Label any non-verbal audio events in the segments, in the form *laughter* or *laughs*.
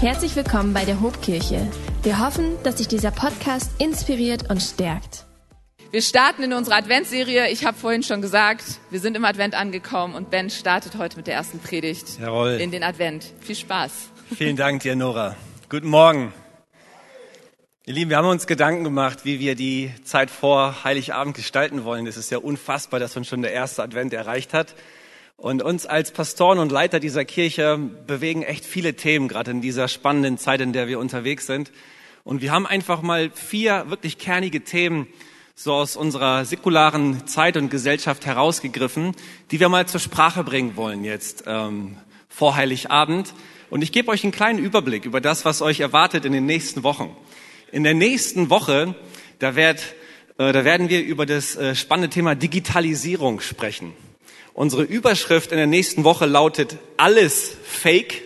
Herzlich willkommen bei der Hobkirche. Wir hoffen, dass dich dieser Podcast inspiriert und stärkt. Wir starten in unserer Adventserie. Ich habe vorhin schon gesagt, wir sind im Advent angekommen und Ben startet heute mit der ersten Predigt Jawohl. in den Advent. Viel Spaß. Vielen Dank dir, Nora. Guten Morgen. Ihr Lieben, wir haben uns Gedanken gemacht, wie wir die Zeit vor Heiligabend gestalten wollen. Es ist ja unfassbar, dass uns schon der erste Advent erreicht hat. Und uns als Pastoren und Leiter dieser Kirche bewegen echt viele Themen, gerade in dieser spannenden Zeit, in der wir unterwegs sind. Und wir haben einfach mal vier wirklich kernige Themen so aus unserer säkularen Zeit und Gesellschaft herausgegriffen, die wir mal zur Sprache bringen wollen jetzt ähm, vor Heiligabend. Und ich gebe euch einen kleinen Überblick über das, was euch erwartet in den nächsten Wochen. In der nächsten Woche, da, werd, äh, da werden wir über das äh, spannende Thema Digitalisierung sprechen. Unsere Überschrift in der nächsten Woche lautet Alles Fake.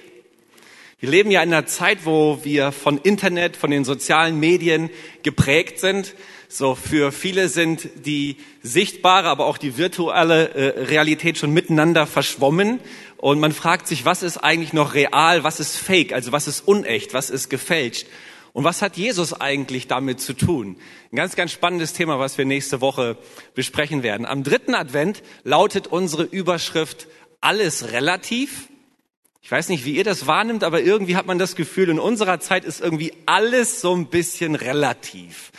Wir leben ja in einer Zeit, wo wir von Internet, von den sozialen Medien geprägt sind. So für viele sind die sichtbare, aber auch die virtuelle äh, Realität schon miteinander verschwommen. Und man fragt sich, was ist eigentlich noch real, was ist fake, also was ist unecht, was ist gefälscht. Und was hat Jesus eigentlich damit zu tun? Ein ganz, ganz spannendes Thema, was wir nächste Woche besprechen werden. Am dritten Advent lautet unsere Überschrift Alles relativ. Ich weiß nicht, wie ihr das wahrnimmt, aber irgendwie hat man das Gefühl, in unserer Zeit ist irgendwie alles so ein bisschen relativ.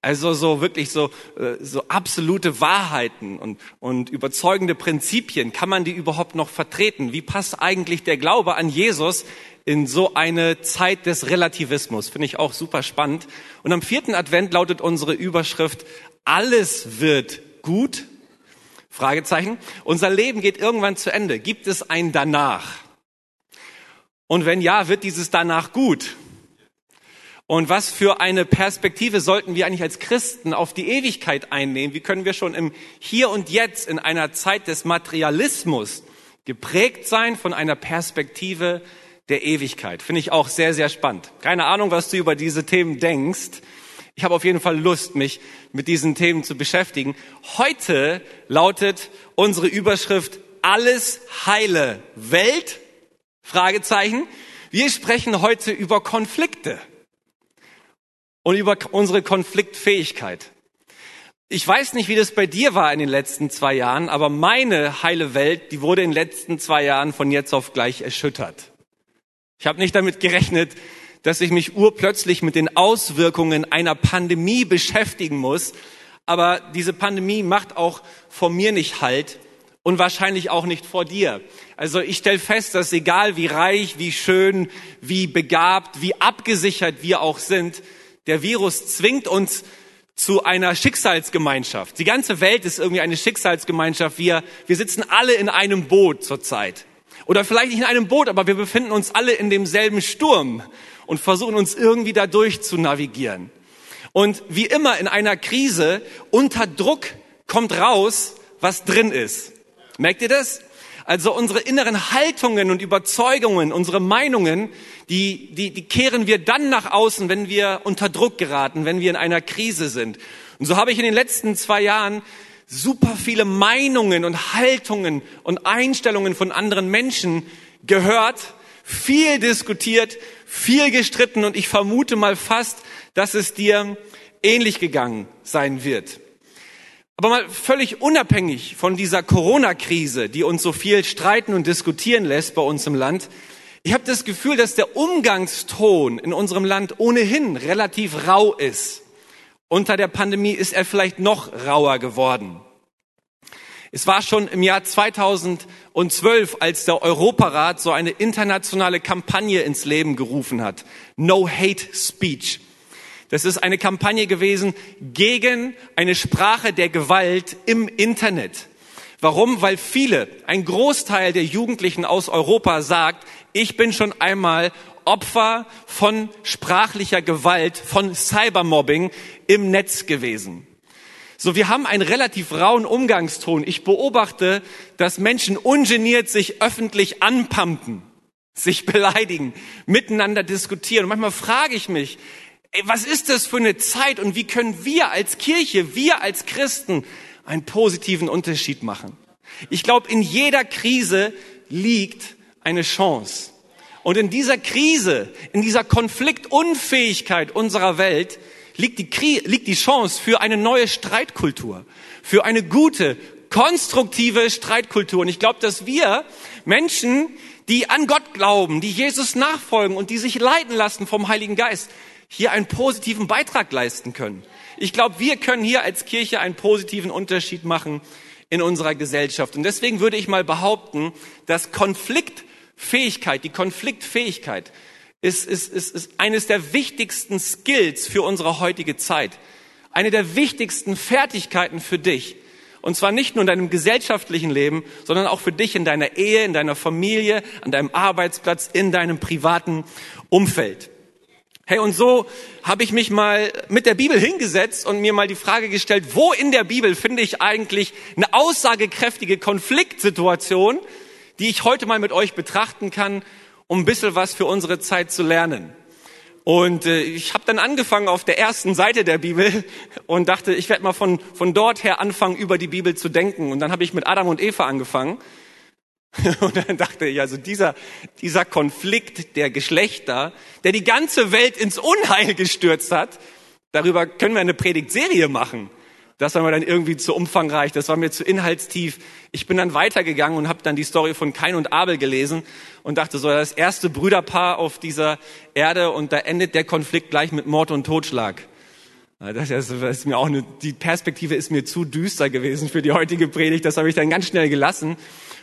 Also so wirklich so, äh, so absolute Wahrheiten und, und überzeugende Prinzipien, kann man die überhaupt noch vertreten? Wie passt eigentlich der Glaube an Jesus in so eine Zeit des Relativismus? Finde ich auch super spannend. Und am vierten Advent lautet unsere Überschrift, alles wird gut? Fragezeichen. Unser Leben geht irgendwann zu Ende. Gibt es ein danach? Und wenn ja, wird dieses danach gut? Und was für eine Perspektive sollten wir eigentlich als Christen auf die Ewigkeit einnehmen? Wie können wir schon im Hier und Jetzt in einer Zeit des Materialismus geprägt sein von einer Perspektive der Ewigkeit? Finde ich auch sehr, sehr spannend. Keine Ahnung, was du über diese Themen denkst. Ich habe auf jeden Fall Lust, mich mit diesen Themen zu beschäftigen. Heute lautet unsere Überschrift Alles heile Welt? Fragezeichen. Wir sprechen heute über Konflikte und über unsere Konfliktfähigkeit. Ich weiß nicht, wie das bei dir war in den letzten zwei Jahren, aber meine heile Welt, die wurde in den letzten zwei Jahren von jetzt auf gleich erschüttert. Ich habe nicht damit gerechnet, dass ich mich urplötzlich mit den Auswirkungen einer Pandemie beschäftigen muss. Aber diese Pandemie macht auch vor mir nicht Halt und wahrscheinlich auch nicht vor dir. Also ich stelle fest, dass egal wie reich, wie schön, wie begabt, wie abgesichert wir auch sind, der Virus zwingt uns zu einer Schicksalsgemeinschaft. Die ganze Welt ist irgendwie eine Schicksalsgemeinschaft. Wir, wir sitzen alle in einem Boot zurzeit. Oder vielleicht nicht in einem Boot, aber wir befinden uns alle in demselben Sturm und versuchen uns irgendwie dadurch zu navigieren. Und wie immer in einer Krise, unter Druck kommt raus, was drin ist. Merkt ihr das? Also unsere inneren Haltungen und Überzeugungen, unsere Meinungen, die, die, die kehren wir dann nach außen, wenn wir unter Druck geraten, wenn wir in einer Krise sind. Und so habe ich in den letzten zwei Jahren super viele Meinungen und Haltungen und Einstellungen von anderen Menschen gehört, viel diskutiert, viel gestritten und ich vermute mal fast, dass es dir ähnlich gegangen sein wird. Aber mal völlig unabhängig von dieser Corona-Krise, die uns so viel streiten und diskutieren lässt bei uns im Land, ich habe das Gefühl, dass der Umgangston in unserem Land ohnehin relativ rau ist. Unter der Pandemie ist er vielleicht noch rauer geworden. Es war schon im Jahr 2012, als der Europarat so eine internationale Kampagne ins Leben gerufen hat. No Hate Speech. Das ist eine Kampagne gewesen gegen eine Sprache der Gewalt im Internet. Warum? Weil viele, ein Großteil der Jugendlichen aus Europa sagt, ich bin schon einmal Opfer von sprachlicher Gewalt, von Cybermobbing im Netz gewesen. So, wir haben einen relativ rauen Umgangston. Ich beobachte, dass Menschen ungeniert sich öffentlich anpumpen, sich beleidigen, miteinander diskutieren. Und manchmal frage ich mich, Ey, was ist das für eine Zeit und wie können wir als Kirche, wir als Christen einen positiven Unterschied machen? Ich glaube, in jeder Krise liegt eine Chance. Und in dieser Krise, in dieser Konfliktunfähigkeit unserer Welt liegt die, liegt die Chance für eine neue Streitkultur, für eine gute, konstruktive Streitkultur. Und ich glaube, dass wir Menschen, die an Gott glauben, die Jesus nachfolgen und die sich leiten lassen vom Heiligen Geist, hier einen positiven Beitrag leisten können. Ich glaube, wir können hier als Kirche einen positiven Unterschied machen in unserer Gesellschaft. Und deswegen würde ich mal behaupten, dass Konfliktfähigkeit, die Konfliktfähigkeit ist, ist, ist, ist eines der wichtigsten Skills für unsere heutige Zeit. Eine der wichtigsten Fertigkeiten für dich. Und zwar nicht nur in deinem gesellschaftlichen Leben, sondern auch für dich in deiner Ehe, in deiner Familie, an deinem Arbeitsplatz, in deinem privaten Umfeld. Hey, und so habe ich mich mal mit der Bibel hingesetzt und mir mal die Frage gestellt, wo in der Bibel finde ich eigentlich eine aussagekräftige Konfliktsituation, die ich heute mal mit euch betrachten kann, um ein bisschen was für unsere Zeit zu lernen. Und äh, ich habe dann angefangen auf der ersten Seite der Bibel *laughs* und dachte, ich werde mal von, von dort her anfangen, über die Bibel zu denken. Und dann habe ich mit Adam und Eva angefangen. *laughs* Und dann dachte ich, also dieser, dieser Konflikt der Geschlechter, der die ganze Welt ins Unheil gestürzt hat, darüber können wir eine Predigtserie machen. Das war mir dann irgendwie zu umfangreich, das war mir zu inhaltstief. Ich bin dann weitergegangen und habe dann die Story von Kain und Abel gelesen und dachte so, das erste Brüderpaar auf dieser Erde und da endet der Konflikt gleich mit Mord und Totschlag. Das ist mir auch eine, die Perspektive ist mir zu düster gewesen für die heutige Predigt, das habe ich dann ganz schnell gelassen.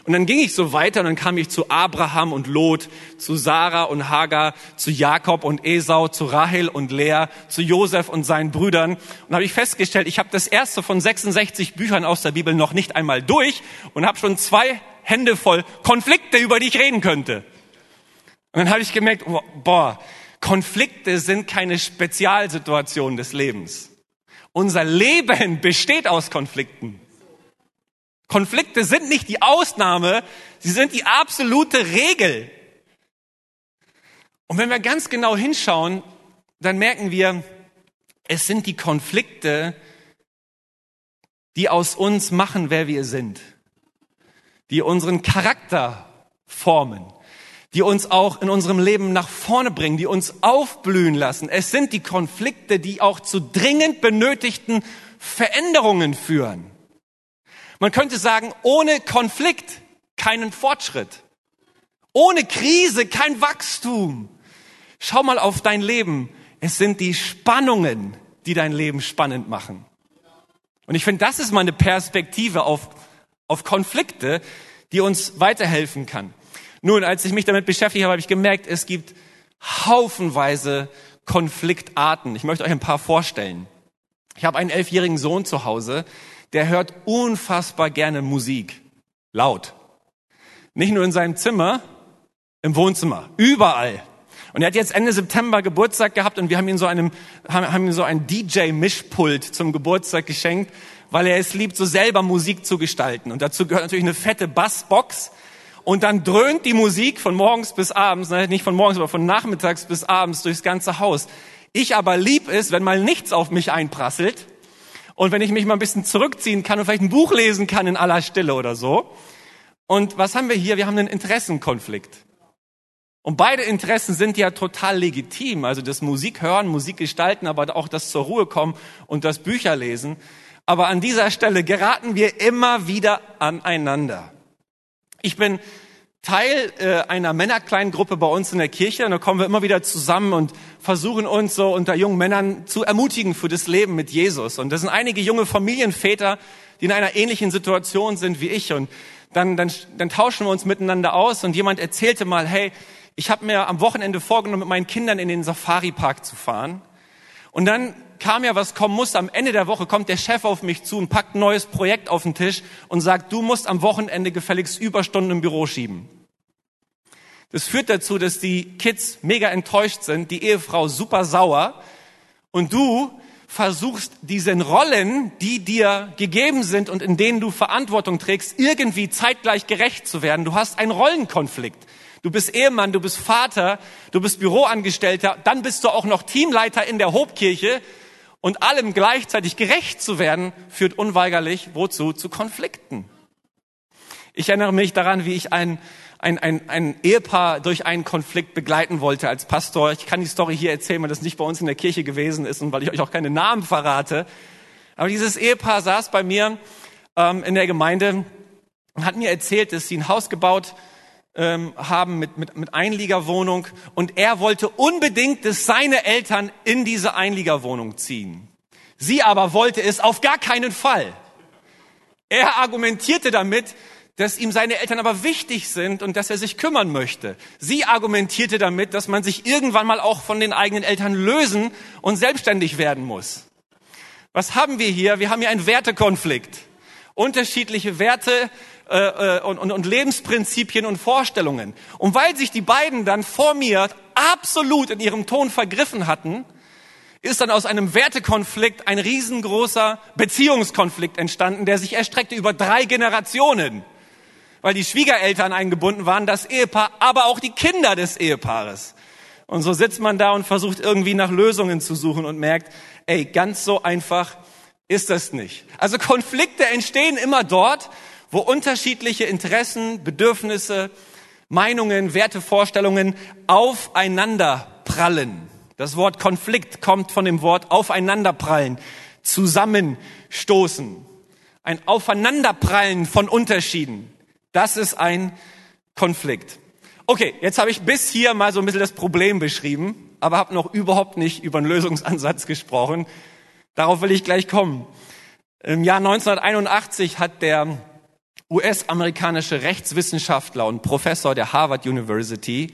Und dann ging ich so weiter und dann kam ich zu Abraham und Lot, zu Sarah und Hagar, zu Jakob und Esau, zu Rahel und Lea, zu Josef und seinen Brüdern. Und habe ich festgestellt, ich habe das erste von 66 Büchern aus der Bibel noch nicht einmal durch und habe schon zwei Hände voll Konflikte, über die ich reden könnte. Und dann habe ich gemerkt, boah, Konflikte sind keine Spezialsituation des Lebens. Unser Leben besteht aus Konflikten. Konflikte sind nicht die Ausnahme, sie sind die absolute Regel. Und wenn wir ganz genau hinschauen, dann merken wir, es sind die Konflikte, die aus uns machen, wer wir sind, die unseren Charakter formen, die uns auch in unserem Leben nach vorne bringen, die uns aufblühen lassen. Es sind die Konflikte, die auch zu dringend benötigten Veränderungen führen. Man könnte sagen, ohne Konflikt keinen Fortschritt. Ohne Krise kein Wachstum. Schau mal auf dein Leben. Es sind die Spannungen, die dein Leben spannend machen. Und ich finde, das ist mal eine Perspektive auf, auf Konflikte, die uns weiterhelfen kann. Nun, als ich mich damit beschäftigt habe, habe ich gemerkt, es gibt haufenweise Konfliktarten. Ich möchte euch ein paar vorstellen. Ich habe einen elfjährigen Sohn zu Hause, der hört unfassbar gerne Musik. Laut. Nicht nur in seinem Zimmer, im Wohnzimmer. Überall. Und er hat jetzt Ende September Geburtstag gehabt und wir haben ihm so, einem, haben ihm so ein DJ-Mischpult zum Geburtstag geschenkt, weil er es liebt, so selber Musik zu gestalten. Und dazu gehört natürlich eine fette Bassbox. Und dann dröhnt die Musik von morgens bis abends, nicht von morgens, aber von nachmittags bis abends durchs ganze Haus. Ich aber lieb es, wenn mal nichts auf mich einprasselt und wenn ich mich mal ein bisschen zurückziehen kann und vielleicht ein Buch lesen kann in aller Stille oder so. Und was haben wir hier? Wir haben einen Interessenkonflikt. Und beide Interessen sind ja total legitim. Also das Musik hören, Musik gestalten, aber auch das zur Ruhe kommen und das Bücher lesen. Aber an dieser Stelle geraten wir immer wieder aneinander. Ich bin Teil äh, einer Männerkleingruppe bei uns in der Kirche. Und da kommen wir immer wieder zusammen und versuchen uns so unter jungen Männern zu ermutigen für das Leben mit Jesus. Und das sind einige junge Familienväter, die in einer ähnlichen Situation sind wie ich. Und dann, dann, dann tauschen wir uns miteinander aus. Und jemand erzählte mal, hey, ich habe mir am Wochenende vorgenommen, mit meinen Kindern in den Safari-Park zu fahren. Und dann kam ja, was kommen muss. Am Ende der Woche kommt der Chef auf mich zu und packt ein neues Projekt auf den Tisch und sagt, du musst am Wochenende gefälligst Überstunden im Büro schieben. Das führt dazu, dass die Kids mega enttäuscht sind, die Ehefrau super sauer und du versuchst diesen Rollen, die dir gegeben sind und in denen du Verantwortung trägst, irgendwie zeitgleich gerecht zu werden. Du hast einen Rollenkonflikt. Du bist Ehemann, du bist Vater, du bist Büroangestellter, dann bist du auch noch Teamleiter in der Hobkirche und allem gleichzeitig gerecht zu werden, führt unweigerlich wozu? Zu Konflikten. Ich erinnere mich daran, wie ich ein, ein, ein, ein Ehepaar durch einen Konflikt begleiten wollte als Pastor. Ich kann die Story hier erzählen, weil das nicht bei uns in der Kirche gewesen ist und weil ich euch auch keine Namen verrate. Aber dieses Ehepaar saß bei mir ähm, in der Gemeinde und hat mir erzählt, dass sie ein Haus gebaut ähm, haben mit, mit, mit Einliegerwohnung und er wollte unbedingt, dass seine Eltern in diese Einliegerwohnung ziehen. Sie aber wollte es auf gar keinen Fall. Er argumentierte damit, dass ihm seine Eltern aber wichtig sind und dass er sich kümmern möchte. Sie argumentierte damit, dass man sich irgendwann mal auch von den eigenen Eltern lösen und selbstständig werden muss. Was haben wir hier? Wir haben hier einen Wertekonflikt. Unterschiedliche Werte äh, äh, und, und, und Lebensprinzipien und Vorstellungen. Und weil sich die beiden dann vor mir absolut in ihrem Ton vergriffen hatten, ist dann aus einem Wertekonflikt ein riesengroßer Beziehungskonflikt entstanden, der sich erstreckte über drei Generationen weil die Schwiegereltern eingebunden waren, das Ehepaar, aber auch die Kinder des Ehepaares. Und so sitzt man da und versucht irgendwie nach Lösungen zu suchen und merkt, ey, ganz so einfach ist das nicht. Also Konflikte entstehen immer dort, wo unterschiedliche Interessen, Bedürfnisse, Meinungen, Wertevorstellungen aufeinander prallen. Das Wort Konflikt kommt von dem Wort aufeinanderprallen, zusammenstoßen. Ein Aufeinanderprallen von Unterschieden. Das ist ein Konflikt. Okay, jetzt habe ich bis hier mal so ein bisschen das Problem beschrieben, aber habe noch überhaupt nicht über einen Lösungsansatz gesprochen. Darauf will ich gleich kommen. Im Jahr 1981 hat der US-amerikanische Rechtswissenschaftler und Professor der Harvard University,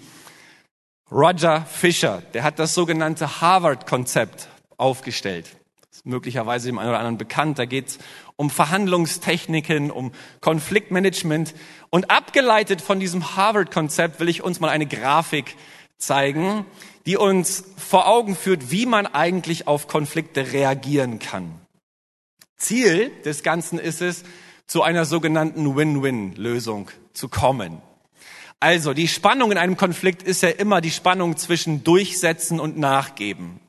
Roger Fisher, der hat das sogenannte Harvard-Konzept aufgestellt. Das ist möglicherweise dem einen oder anderen bekannt. Da geht es um Verhandlungstechniken, um Konfliktmanagement. Und abgeleitet von diesem Harvard-Konzept will ich uns mal eine Grafik zeigen, die uns vor Augen führt, wie man eigentlich auf Konflikte reagieren kann. Ziel des Ganzen ist es, zu einer sogenannten Win-Win-Lösung zu kommen. Also die Spannung in einem Konflikt ist ja immer die Spannung zwischen Durchsetzen und Nachgeben.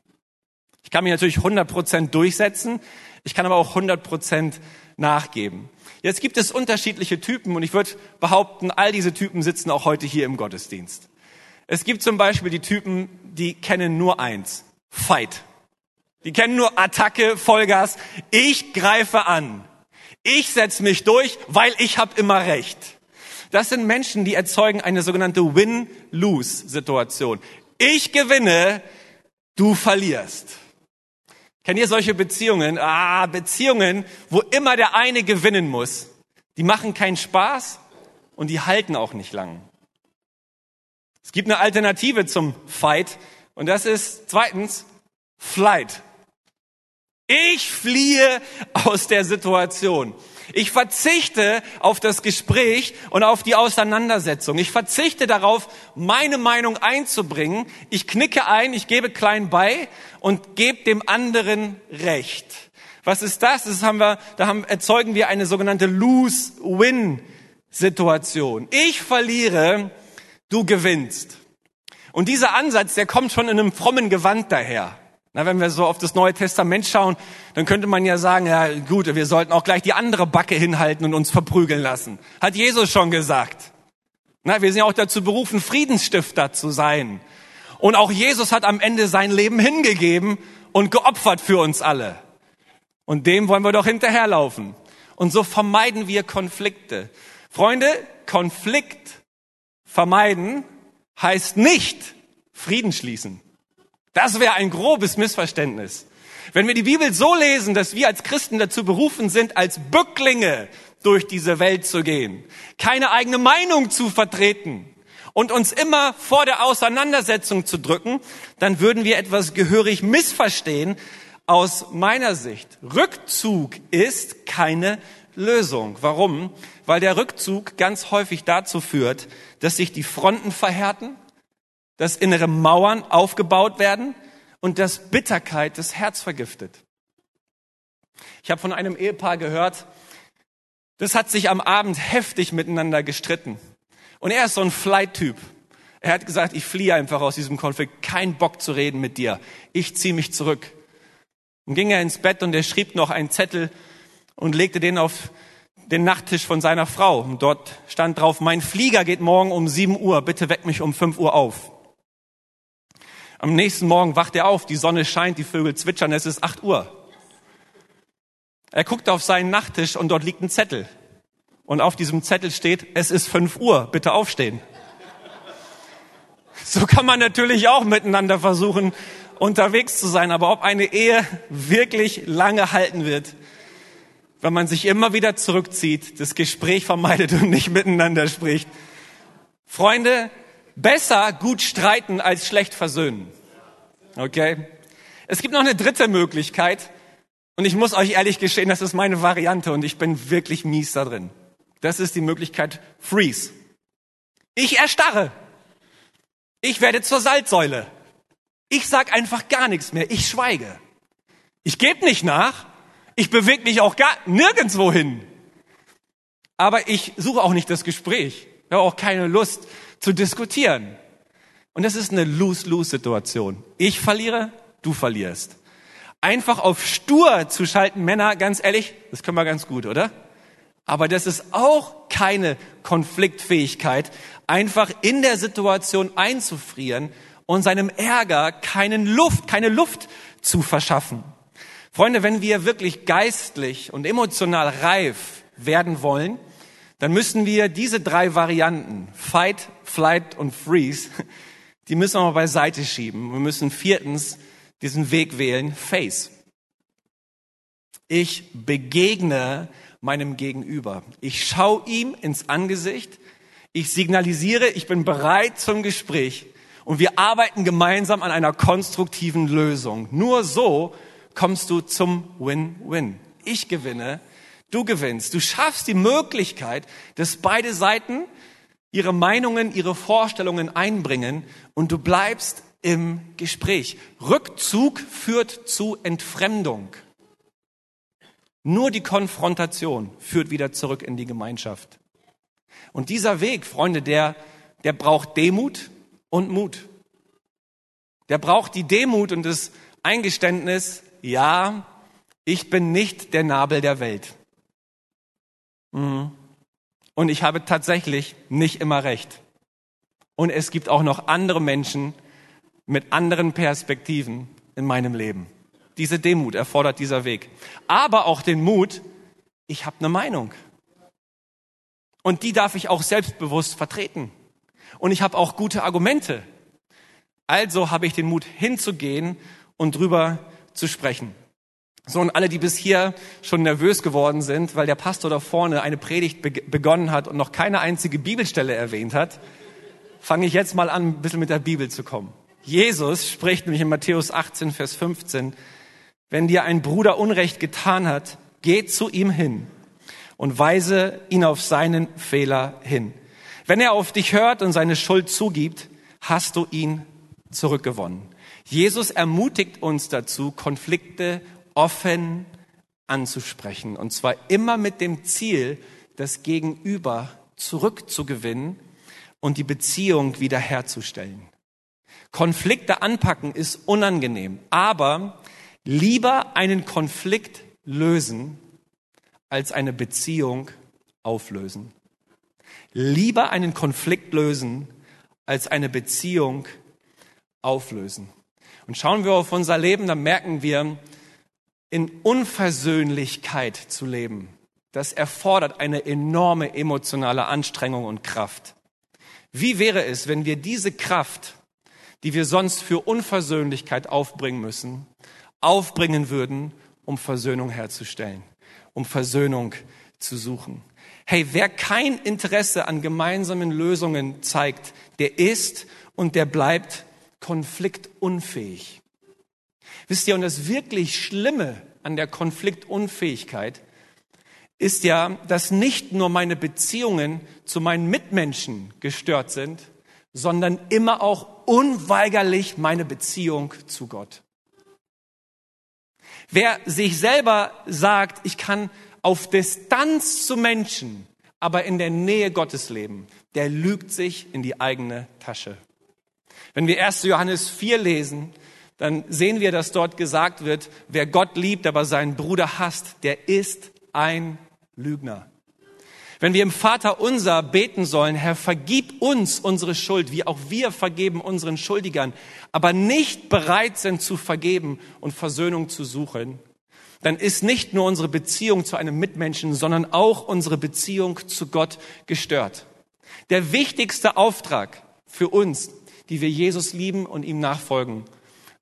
Ich kann mich natürlich 100% durchsetzen, ich kann aber auch 100 Prozent nachgeben. Jetzt gibt es unterschiedliche Typen und ich würde behaupten, all diese Typen sitzen auch heute hier im Gottesdienst. Es gibt zum Beispiel die Typen, die kennen nur eins, Fight. Die kennen nur Attacke, Vollgas. Ich greife an. Ich setze mich durch, weil ich habe immer recht. Das sind Menschen, die erzeugen eine sogenannte Win-Lose-Situation. Ich gewinne, du verlierst. Kennt ihr solche Beziehungen? Ah, Beziehungen, wo immer der eine gewinnen muss. Die machen keinen Spaß und die halten auch nicht lang. Es gibt eine Alternative zum Fight und das ist zweitens Flight. Ich fliehe aus der Situation. Ich verzichte auf das Gespräch und auf die Auseinandersetzung. Ich verzichte darauf, meine Meinung einzubringen. Ich knicke ein, ich gebe klein bei und gebe dem anderen Recht. Was ist das? Das haben wir, da haben, erzeugen wir eine sogenannte Lose-Win-Situation. Ich verliere, du gewinnst. Und dieser Ansatz, der kommt schon in einem frommen Gewand daher. Na, wenn wir so auf das Neue Testament schauen, dann könnte man ja sagen, ja gut, wir sollten auch gleich die andere Backe hinhalten und uns verprügeln lassen. Hat Jesus schon gesagt. Na, wir sind ja auch dazu berufen, Friedensstifter zu sein. Und auch Jesus hat am Ende sein Leben hingegeben und geopfert für uns alle. Und dem wollen wir doch hinterherlaufen. Und so vermeiden wir Konflikte. Freunde, Konflikt vermeiden heißt nicht Frieden schließen. Das wäre ein grobes Missverständnis. Wenn wir die Bibel so lesen, dass wir als Christen dazu berufen sind, als Bücklinge durch diese Welt zu gehen, keine eigene Meinung zu vertreten und uns immer vor der Auseinandersetzung zu drücken, dann würden wir etwas gehörig missverstehen aus meiner Sicht. Rückzug ist keine Lösung. Warum? Weil der Rückzug ganz häufig dazu führt, dass sich die Fronten verhärten, dass innere Mauern aufgebaut werden und dass Bitterkeit das Herz vergiftet. Ich habe von einem Ehepaar gehört, das hat sich am Abend heftig miteinander gestritten. Und er ist so ein Flight-Typ. Er hat gesagt, ich fliehe einfach aus diesem Konflikt, kein Bock zu reden mit dir. Ich ziehe mich zurück. Und ging er ins Bett und er schrieb noch einen Zettel und legte den auf den Nachttisch von seiner Frau. Und dort stand drauf, mein Flieger geht morgen um 7 Uhr, bitte weck mich um 5 Uhr auf. Am nächsten Morgen wacht er auf, die Sonne scheint, die Vögel zwitschern, es ist 8 Uhr. Er guckt auf seinen Nachttisch und dort liegt ein Zettel. Und auf diesem Zettel steht, es ist 5 Uhr, bitte aufstehen. So kann man natürlich auch miteinander versuchen, unterwegs zu sein. Aber ob eine Ehe wirklich lange halten wird, wenn man sich immer wieder zurückzieht, das Gespräch vermeidet und nicht miteinander spricht. Freunde, besser gut streiten als schlecht versöhnen. Okay? Es gibt noch eine dritte Möglichkeit. Und ich muss euch ehrlich gestehen, das ist meine Variante und ich bin wirklich mies da drin. Das ist die Möglichkeit Freeze. Ich erstarre. Ich werde zur Salzsäule. Ich sag einfach gar nichts mehr. Ich schweige. Ich gebe nicht nach. Ich bewege mich auch gar nirgendwo hin. Aber ich suche auch nicht das Gespräch. Ich habe auch keine Lust zu diskutieren. Und das ist eine Lose-Lose-Situation. Ich verliere, du verlierst. Einfach auf stur zu schalten, Männer, ganz ehrlich, das können wir ganz gut, oder? Aber das ist auch keine Konfliktfähigkeit, einfach in der Situation einzufrieren und seinem Ärger keinen Luft, keine Luft zu verschaffen. Freunde, wenn wir wirklich geistlich und emotional reif werden wollen, dann müssen wir diese drei Varianten, Fight, Flight und Freeze, *laughs* die müssen wir mal beiseite schieben. Wir müssen viertens diesen Weg wählen, Face. Ich begegne meinem Gegenüber. Ich schaue ihm ins Angesicht. Ich signalisiere, ich bin bereit zum Gespräch. Und wir arbeiten gemeinsam an einer konstruktiven Lösung. Nur so kommst du zum Win-Win. Ich gewinne, du gewinnst. Du schaffst die Möglichkeit, dass beide Seiten ihre Meinungen, ihre Vorstellungen einbringen und du bleibst im Gespräch. Rückzug führt zu Entfremdung. Nur die Konfrontation führt wieder zurück in die Gemeinschaft. Und dieser Weg, Freunde, der, der braucht Demut und Mut. Der braucht die Demut und das Eingeständnis, ja, ich bin nicht der Nabel der Welt. Mhm. Und ich habe tatsächlich nicht immer recht. Und es gibt auch noch andere Menschen mit anderen Perspektiven in meinem Leben. Diese Demut erfordert dieser Weg. Aber auch den Mut, ich habe eine Meinung. Und die darf ich auch selbstbewusst vertreten. Und ich habe auch gute Argumente. Also habe ich den Mut hinzugehen und drüber zu sprechen. So, und alle, die bis hier schon nervös geworden sind, weil der Pastor da vorne eine Predigt begonnen hat und noch keine einzige Bibelstelle erwähnt hat, fange ich jetzt mal an, ein bisschen mit der Bibel zu kommen. Jesus spricht nämlich in Matthäus 18, Vers 15, wenn dir ein Bruder Unrecht getan hat, geh zu ihm hin und weise ihn auf seinen Fehler hin. Wenn er auf dich hört und seine Schuld zugibt, hast du ihn zurückgewonnen. Jesus ermutigt uns dazu, Konflikte offen anzusprechen. Und zwar immer mit dem Ziel, das Gegenüber zurückzugewinnen und die Beziehung wiederherzustellen. Konflikte anpacken ist unangenehm, aber lieber einen Konflikt lösen, als eine Beziehung auflösen. Lieber einen Konflikt lösen, als eine Beziehung auflösen. Und schauen wir auf unser Leben, dann merken wir, in Unversöhnlichkeit zu leben, das erfordert eine enorme emotionale Anstrengung und Kraft. Wie wäre es, wenn wir diese Kraft, die wir sonst für Unversöhnlichkeit aufbringen müssen, aufbringen würden, um Versöhnung herzustellen, um Versöhnung zu suchen? Hey, wer kein Interesse an gemeinsamen Lösungen zeigt, der ist und der bleibt konfliktunfähig. Wisst ihr, und das wirklich Schlimme an der Konfliktunfähigkeit ist ja, dass nicht nur meine Beziehungen zu meinen Mitmenschen gestört sind, sondern immer auch unweigerlich meine Beziehung zu Gott. Wer sich selber sagt, ich kann auf Distanz zu Menschen, aber in der Nähe Gottes leben, der lügt sich in die eigene Tasche. Wenn wir 1. Johannes 4 lesen, dann sehen wir, dass dort gesagt wird, wer Gott liebt, aber seinen Bruder hasst, der ist ein Lügner. Wenn wir im Vater unser beten sollen, Herr, vergib uns unsere Schuld, wie auch wir vergeben unseren Schuldigern, aber nicht bereit sind zu vergeben und Versöhnung zu suchen, dann ist nicht nur unsere Beziehung zu einem Mitmenschen, sondern auch unsere Beziehung zu Gott gestört. Der wichtigste Auftrag für uns, die wir Jesus lieben und ihm nachfolgen,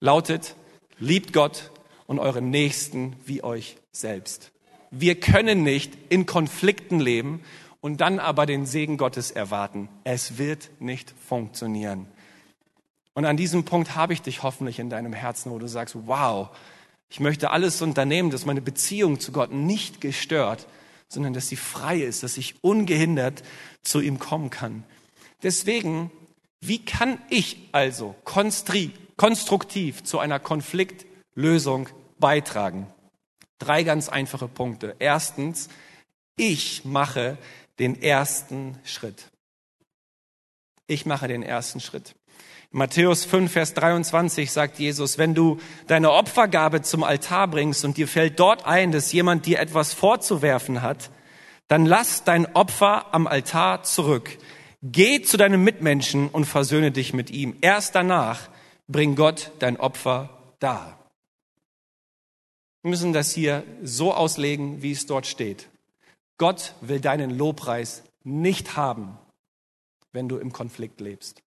lautet, liebt Gott und euren Nächsten wie euch selbst. Wir können nicht in Konflikten leben und dann aber den Segen Gottes erwarten. Es wird nicht funktionieren. Und an diesem Punkt habe ich dich hoffentlich in deinem Herzen, wo du sagst, wow, ich möchte alles unternehmen, dass meine Beziehung zu Gott nicht gestört, sondern dass sie frei ist, dass ich ungehindert zu ihm kommen kann. Deswegen, wie kann ich also konstruktiv zu einer Konfliktlösung beitragen? Drei ganz einfache Punkte. Erstens, ich mache den ersten Schritt. Ich mache den ersten Schritt. Matthäus 5, Vers 23 sagt Jesus, wenn du deine Opfergabe zum Altar bringst und dir fällt dort ein, dass jemand dir etwas vorzuwerfen hat, dann lass dein Opfer am Altar zurück. Geh zu deinem Mitmenschen und versöhne dich mit ihm. Erst danach bring Gott dein Opfer dar. Wir müssen das hier so auslegen, wie es dort steht. Gott will deinen Lobpreis nicht haben, wenn du im Konflikt lebst.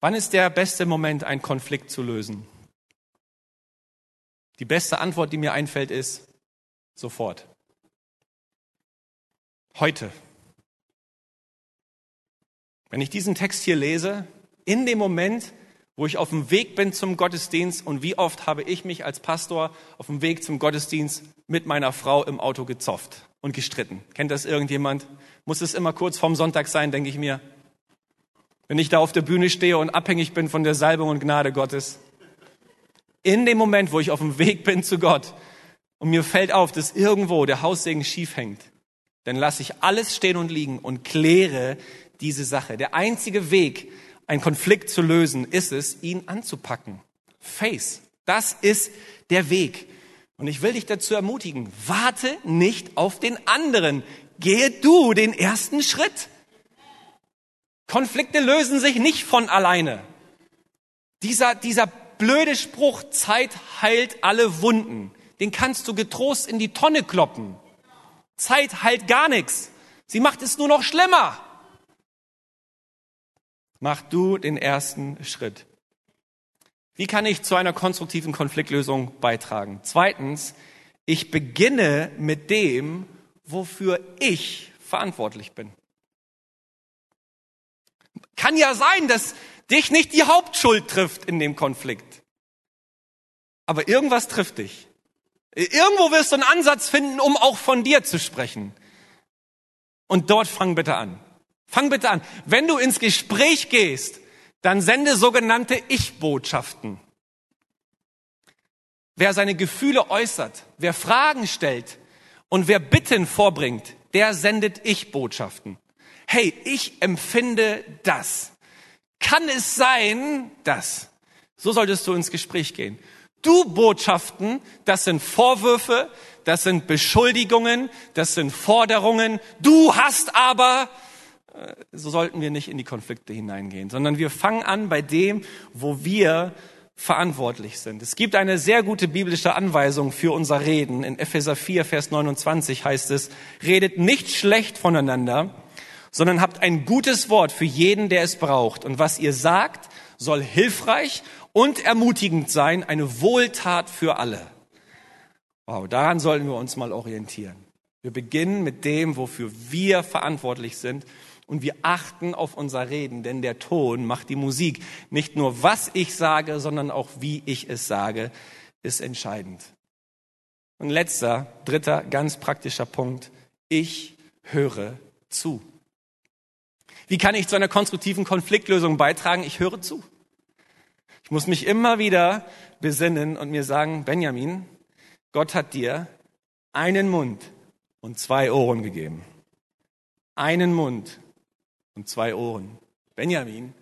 Wann ist der beste Moment, einen Konflikt zu lösen? Die beste Antwort, die mir einfällt, ist sofort. Heute. Wenn ich diesen Text hier lese, in dem Moment, wo ich auf dem Weg bin zum Gottesdienst und wie oft habe ich mich als Pastor auf dem Weg zum Gottesdienst mit meiner Frau im Auto gezofft und gestritten. Kennt das irgendjemand? Muss es immer kurz vorm Sonntag sein, denke ich mir. Wenn ich da auf der Bühne stehe und abhängig bin von der Salbung und Gnade Gottes. In dem Moment, wo ich auf dem Weg bin zu Gott und mir fällt auf, dass irgendwo der Haussegen schief hängt, dann lasse ich alles stehen und liegen und kläre diese Sache. Der einzige Weg, einen Konflikt zu lösen, ist es, ihn anzupacken. Face. Das ist der Weg. Und ich will dich dazu ermutigen, warte nicht auf den anderen. Gehe du den ersten Schritt. Konflikte lösen sich nicht von alleine. Dieser, dieser blöde Spruch, Zeit heilt alle Wunden, den kannst du getrost in die Tonne kloppen. Zeit heilt gar nichts. Sie macht es nur noch schlimmer. Mach du den ersten Schritt. Wie kann ich zu einer konstruktiven Konfliktlösung beitragen? Zweitens, ich beginne mit dem, wofür ich verantwortlich bin. Kann ja sein, dass dich nicht die Hauptschuld trifft in dem Konflikt. Aber irgendwas trifft dich. Irgendwo wirst du einen Ansatz finden, um auch von dir zu sprechen. Und dort fang bitte an. Fang bitte an. Wenn du ins Gespräch gehst, dann sende sogenannte Ich-Botschaften. Wer seine Gefühle äußert, wer Fragen stellt und wer Bitten vorbringt, der sendet Ich-Botschaften hey, ich empfinde das. Kann es sein, dass? So solltest du ins Gespräch gehen. Du Botschaften, das sind Vorwürfe, das sind Beschuldigungen, das sind Forderungen. Du hast aber, so sollten wir nicht in die Konflikte hineingehen, sondern wir fangen an bei dem, wo wir verantwortlich sind. Es gibt eine sehr gute biblische Anweisung für unser Reden. In Epheser 4, Vers 29 heißt es, redet nicht schlecht voneinander, sondern habt ein gutes Wort für jeden, der es braucht. Und was ihr sagt, soll hilfreich und ermutigend sein, eine Wohltat für alle. Wow, daran sollten wir uns mal orientieren. Wir beginnen mit dem, wofür wir verantwortlich sind und wir achten auf unser Reden, denn der Ton macht die Musik. Nicht nur was ich sage, sondern auch wie ich es sage, ist entscheidend. Und letzter, dritter, ganz praktischer Punkt. Ich höre zu. Wie kann ich zu einer konstruktiven Konfliktlösung beitragen? Ich höre zu. Ich muss mich immer wieder besinnen und mir sagen, Benjamin, Gott hat dir einen Mund und zwei Ohren gegeben. Einen Mund und zwei Ohren. Benjamin,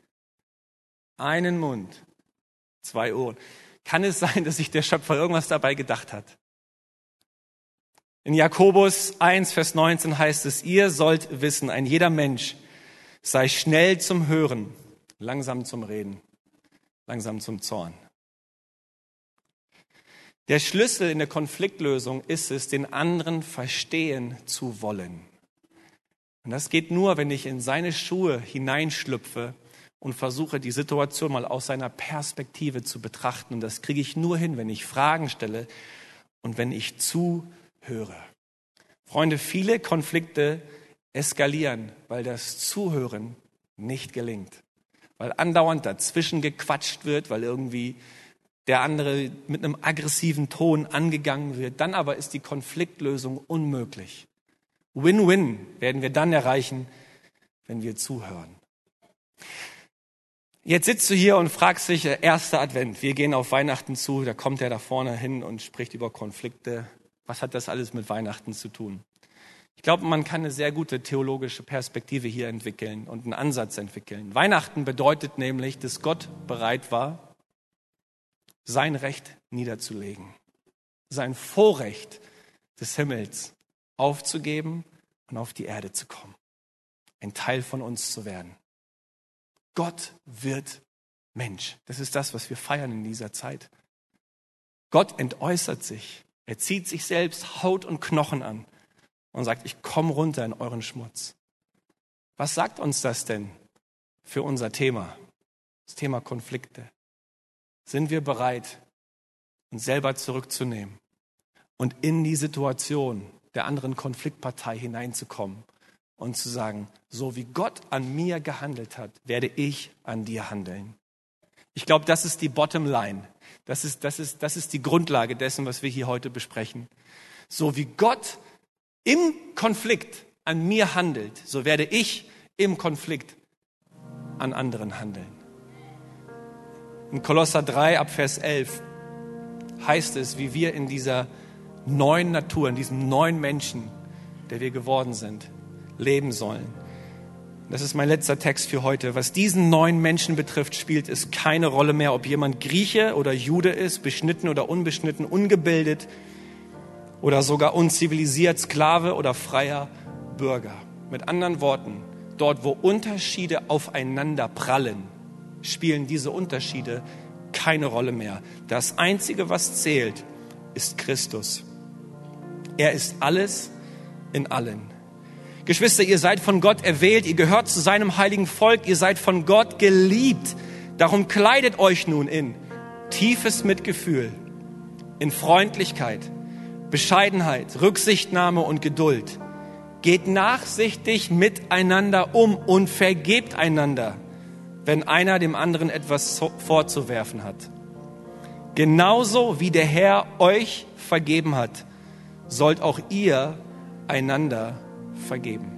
einen Mund, zwei Ohren. Kann es sein, dass sich der Schöpfer irgendwas dabei gedacht hat? In Jakobus 1, Vers 19 heißt es, ihr sollt wissen, ein jeder Mensch sei schnell zum Hören, langsam zum Reden, langsam zum Zorn. Der Schlüssel in der Konfliktlösung ist es, den anderen verstehen zu wollen. Und das geht nur, wenn ich in seine Schuhe hineinschlüpfe und versuche, die Situation mal aus seiner Perspektive zu betrachten. Und das kriege ich nur hin, wenn ich Fragen stelle und wenn ich zuhöre. Freunde, viele Konflikte eskalieren, weil das Zuhören nicht gelingt. Weil andauernd dazwischen gequatscht wird, weil irgendwie der andere mit einem aggressiven Ton angegangen wird. Dann aber ist die Konfliktlösung unmöglich. Win-win werden wir dann erreichen, wenn wir zuhören. Jetzt sitzt du hier und fragst dich, äh, erster Advent, wir gehen auf Weihnachten zu, da kommt er da vorne hin und spricht über Konflikte. Was hat das alles mit Weihnachten zu tun? Ich glaube, man kann eine sehr gute theologische Perspektive hier entwickeln und einen Ansatz entwickeln. Weihnachten bedeutet nämlich, dass Gott bereit war, sein Recht niederzulegen, sein Vorrecht des Himmels aufzugeben und auf die Erde zu kommen, ein Teil von uns zu werden. Gott wird Mensch. Das ist das, was wir feiern in dieser Zeit. Gott entäußert sich. Er zieht sich selbst Haut und Knochen an und sagt, ich komme runter in euren Schmutz. Was sagt uns das denn für unser Thema? Das Thema Konflikte. Sind wir bereit, uns selber zurückzunehmen und in die Situation der anderen Konfliktpartei hineinzukommen und zu sagen, so wie Gott an mir gehandelt hat, werde ich an dir handeln. Ich glaube, das ist die Bottom Line. Das ist, das, ist, das ist die Grundlage dessen, was wir hier heute besprechen. So wie Gott im Konflikt an mir handelt, so werde ich im Konflikt an anderen handeln. In Kolosser 3 ab Vers 11 heißt es, wie wir in dieser neuen Natur, in diesem neuen Menschen, der wir geworden sind, leben sollen. Das ist mein letzter Text für heute. Was diesen neuen Menschen betrifft, spielt es keine Rolle mehr, ob jemand Grieche oder Jude ist, beschnitten oder unbeschnitten, ungebildet oder sogar unzivilisiert, Sklave oder freier Bürger. Mit anderen Worten, dort wo Unterschiede aufeinander prallen, spielen diese Unterschiede keine Rolle mehr. Das Einzige, was zählt, ist Christus. Er ist alles in allen. Geschwister, ihr seid von Gott erwählt, ihr gehört zu seinem heiligen Volk, ihr seid von Gott geliebt. Darum kleidet euch nun in tiefes Mitgefühl, in Freundlichkeit, Bescheidenheit, Rücksichtnahme und Geduld. Geht nachsichtig miteinander um und vergebt einander, wenn einer dem anderen etwas vorzuwerfen hat. Genauso wie der Herr euch vergeben hat, sollt auch ihr einander vergeben.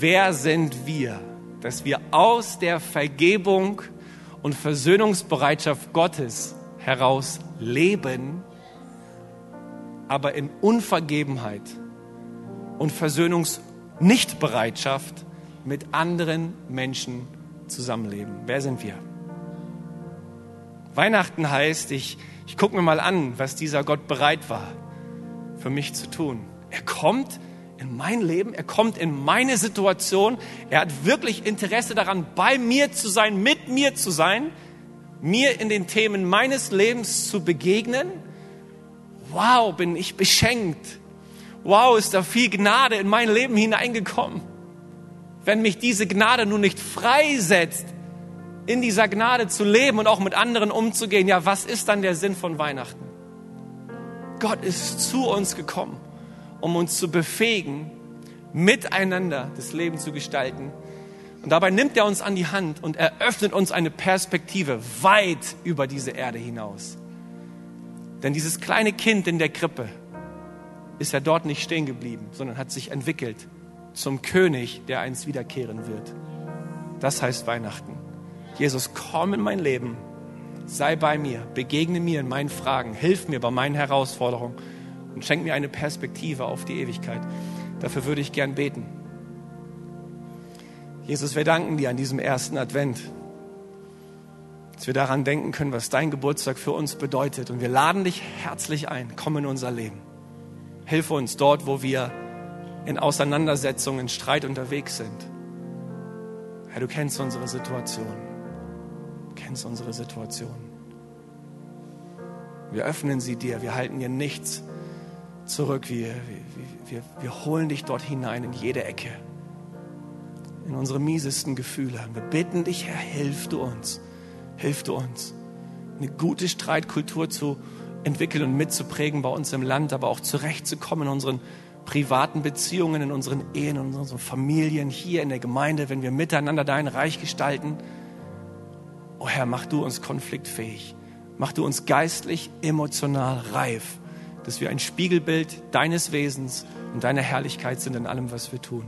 Wer sind wir, dass wir aus der Vergebung und Versöhnungsbereitschaft Gottes heraus leben, aber in Unvergebenheit und Versöhnungsnichtbereitschaft mit anderen Menschen zusammenleben? Wer sind wir? Weihnachten heißt, ich, ich gucke mir mal an, was dieser Gott bereit war für mich zu tun. Er kommt in mein Leben, er kommt in meine Situation, er hat wirklich Interesse daran, bei mir zu sein, mit mir zu sein, mir in den Themen meines Lebens zu begegnen. Wow, bin ich beschenkt. Wow, ist da viel Gnade in mein Leben hineingekommen. Wenn mich diese Gnade nun nicht freisetzt, in dieser Gnade zu leben und auch mit anderen umzugehen, ja, was ist dann der Sinn von Weihnachten? Gott ist zu uns gekommen um uns zu befähigen, miteinander das Leben zu gestalten. Und dabei nimmt er uns an die Hand und eröffnet uns eine Perspektive weit über diese Erde hinaus. Denn dieses kleine Kind in der Krippe ist ja dort nicht stehen geblieben, sondern hat sich entwickelt zum König, der einst wiederkehren wird. Das heißt Weihnachten. Jesus, komm in mein Leben, sei bei mir, begegne mir in meinen Fragen, hilf mir bei meinen Herausforderungen und schenk mir eine Perspektive auf die Ewigkeit. Dafür würde ich gern beten. Jesus, wir danken dir an diesem ersten Advent, dass wir daran denken können, was dein Geburtstag für uns bedeutet. Und wir laden dich herzlich ein. Komm in unser Leben. Hilf uns dort, wo wir in Auseinandersetzungen, in Streit unterwegs sind. Herr, du kennst unsere Situation. Kennst unsere Situation. Wir öffnen sie dir. Wir halten dir nichts zurück. Wir, wir, wir, wir holen dich dort hinein in jede Ecke. In unsere miesesten Gefühle. Wir bitten dich, Herr, hilf du uns. Hilf du uns. Eine gute Streitkultur zu entwickeln und mitzuprägen bei uns im Land, aber auch zurechtzukommen in unseren privaten Beziehungen, in unseren Ehen, in unseren Familien, hier in der Gemeinde, wenn wir miteinander dein Reich gestalten. Oh Herr, mach du uns konfliktfähig. Mach du uns geistlich, emotional reif, dass wir ein Spiegelbild deines Wesens und deiner Herrlichkeit sind in allem, was wir tun.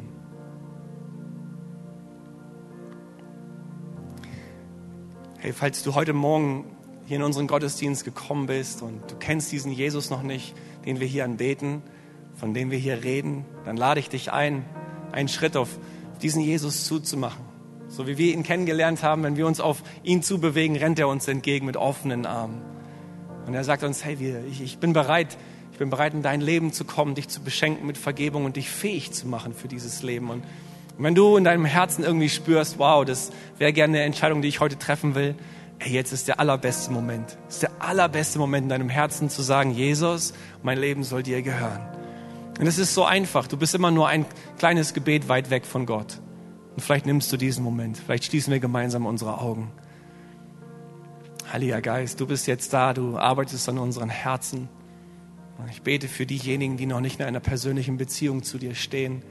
Hey, falls du heute Morgen hier in unseren Gottesdienst gekommen bist und du kennst diesen Jesus noch nicht, den wir hier anbeten, von dem wir hier reden, dann lade ich dich ein, einen Schritt auf diesen Jesus zuzumachen. So wie wir ihn kennengelernt haben, wenn wir uns auf ihn zubewegen, rennt er uns entgegen mit offenen Armen. Und er sagt uns, hey, wir, ich, ich bin bereit, ich bin bereit, in dein Leben zu kommen, dich zu beschenken mit Vergebung und dich fähig zu machen für dieses Leben. Und wenn du in deinem Herzen irgendwie spürst, wow, das wäre gerne eine Entscheidung, die ich heute treffen will, ey, jetzt ist der allerbeste Moment. Ist der allerbeste Moment in deinem Herzen zu sagen, Jesus, mein Leben soll dir gehören. Und es ist so einfach. Du bist immer nur ein kleines Gebet weit weg von Gott. Und vielleicht nimmst du diesen Moment. Vielleicht schließen wir gemeinsam unsere Augen. Heiliger Geist, du bist jetzt da. Du arbeitest an unseren Herzen. Und ich bete für diejenigen, die noch nicht in einer persönlichen Beziehung zu dir stehen,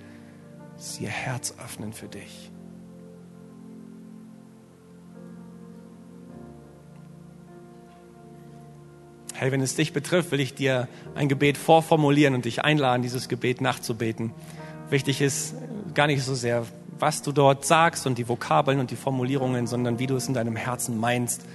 dass sie ihr Herz öffnen für dich. Hey, wenn es dich betrifft, will ich dir ein Gebet vorformulieren und dich einladen, dieses Gebet nachzubeten. Wichtig ist gar nicht so sehr, was du dort sagst und die Vokabeln und die Formulierungen, sondern wie du es in deinem Herzen meinst.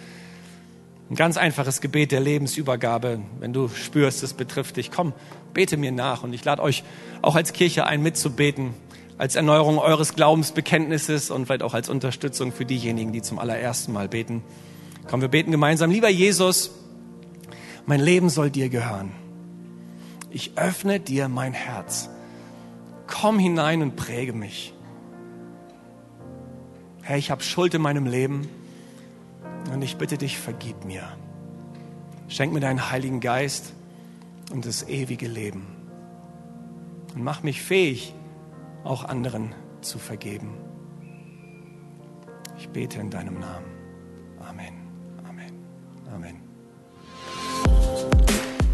Ein ganz einfaches Gebet der Lebensübergabe. Wenn du spürst, es betrifft dich, komm, bete mir nach. Und ich lade euch auch als Kirche ein, mitzubeten, als Erneuerung eures Glaubensbekenntnisses und vielleicht auch als Unterstützung für diejenigen, die zum allerersten Mal beten. Komm, wir beten gemeinsam. Lieber Jesus, mein Leben soll dir gehören. Ich öffne dir mein Herz. Komm hinein und präge mich. Herr, ich habe Schuld in meinem Leben und ich bitte dich, vergib mir. Schenk mir deinen Heiligen Geist und das ewige Leben. Und mach mich fähig, auch anderen zu vergeben. Ich bete in deinem Namen. Amen. Amen. Amen.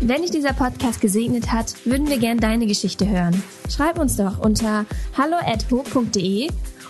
Wenn dich dieser Podcast gesegnet hat, würden wir gern deine Geschichte hören. Schreib uns doch unter hallo@ho.de